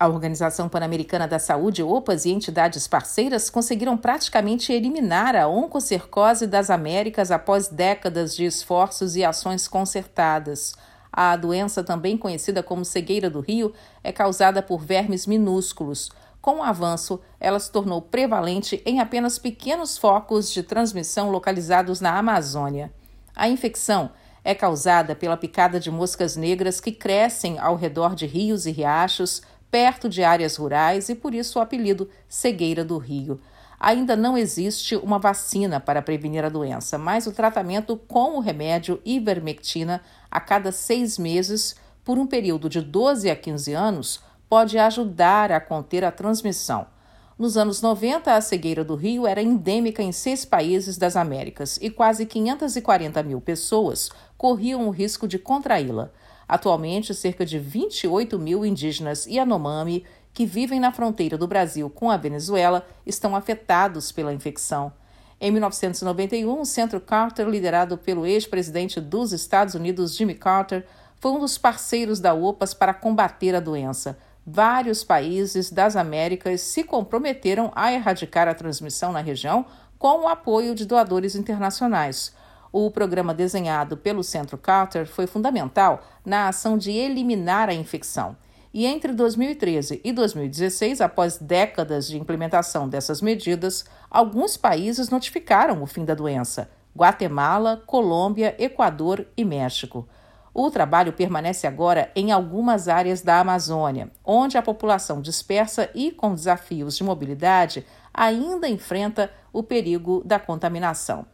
A Organização Pan-Americana da Saúde, OPAS e entidades parceiras conseguiram praticamente eliminar a oncocercose das Américas após décadas de esforços e ações concertadas. A doença, também conhecida como cegueira do rio, é causada por vermes minúsculos. Com o avanço, ela se tornou prevalente em apenas pequenos focos de transmissão localizados na Amazônia. A infecção é causada pela picada de moscas negras que crescem ao redor de rios e riachos, perto de áreas rurais e por isso o apelido cegueira do rio. Ainda não existe uma vacina para prevenir a doença, mas o tratamento com o remédio ivermectina a cada seis meses, por um período de 12 a 15 anos, pode ajudar a conter a transmissão. Nos anos 90, a cegueira do Rio era endêmica em seis países das Américas e quase 540 mil pessoas corriam o risco de contraí-la. Atualmente, cerca de 28 mil indígenas Yanomami que vivem na fronteira do Brasil com a Venezuela estão afetados pela infecção. Em 1991, o Centro Carter, liderado pelo ex-presidente dos Estados Unidos Jimmy Carter, foi um dos parceiros da OPAS para combater a doença. Vários países das Américas se comprometeram a erradicar a transmissão na região com o apoio de doadores internacionais. O programa desenhado pelo Centro Carter foi fundamental na ação de eliminar a infecção. E entre 2013 e 2016, após décadas de implementação dessas medidas, alguns países notificaram o fim da doença: Guatemala, Colômbia, Equador e México. O trabalho permanece agora em algumas áreas da Amazônia, onde a população dispersa e com desafios de mobilidade ainda enfrenta o perigo da contaminação.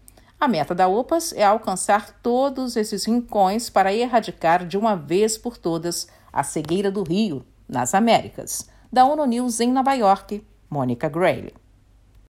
A meta da OPAS é alcançar todos esses rincões para erradicar de uma vez por todas a cegueira do Rio, nas Américas. Da ONU News em Nova York, Mônica Grayle.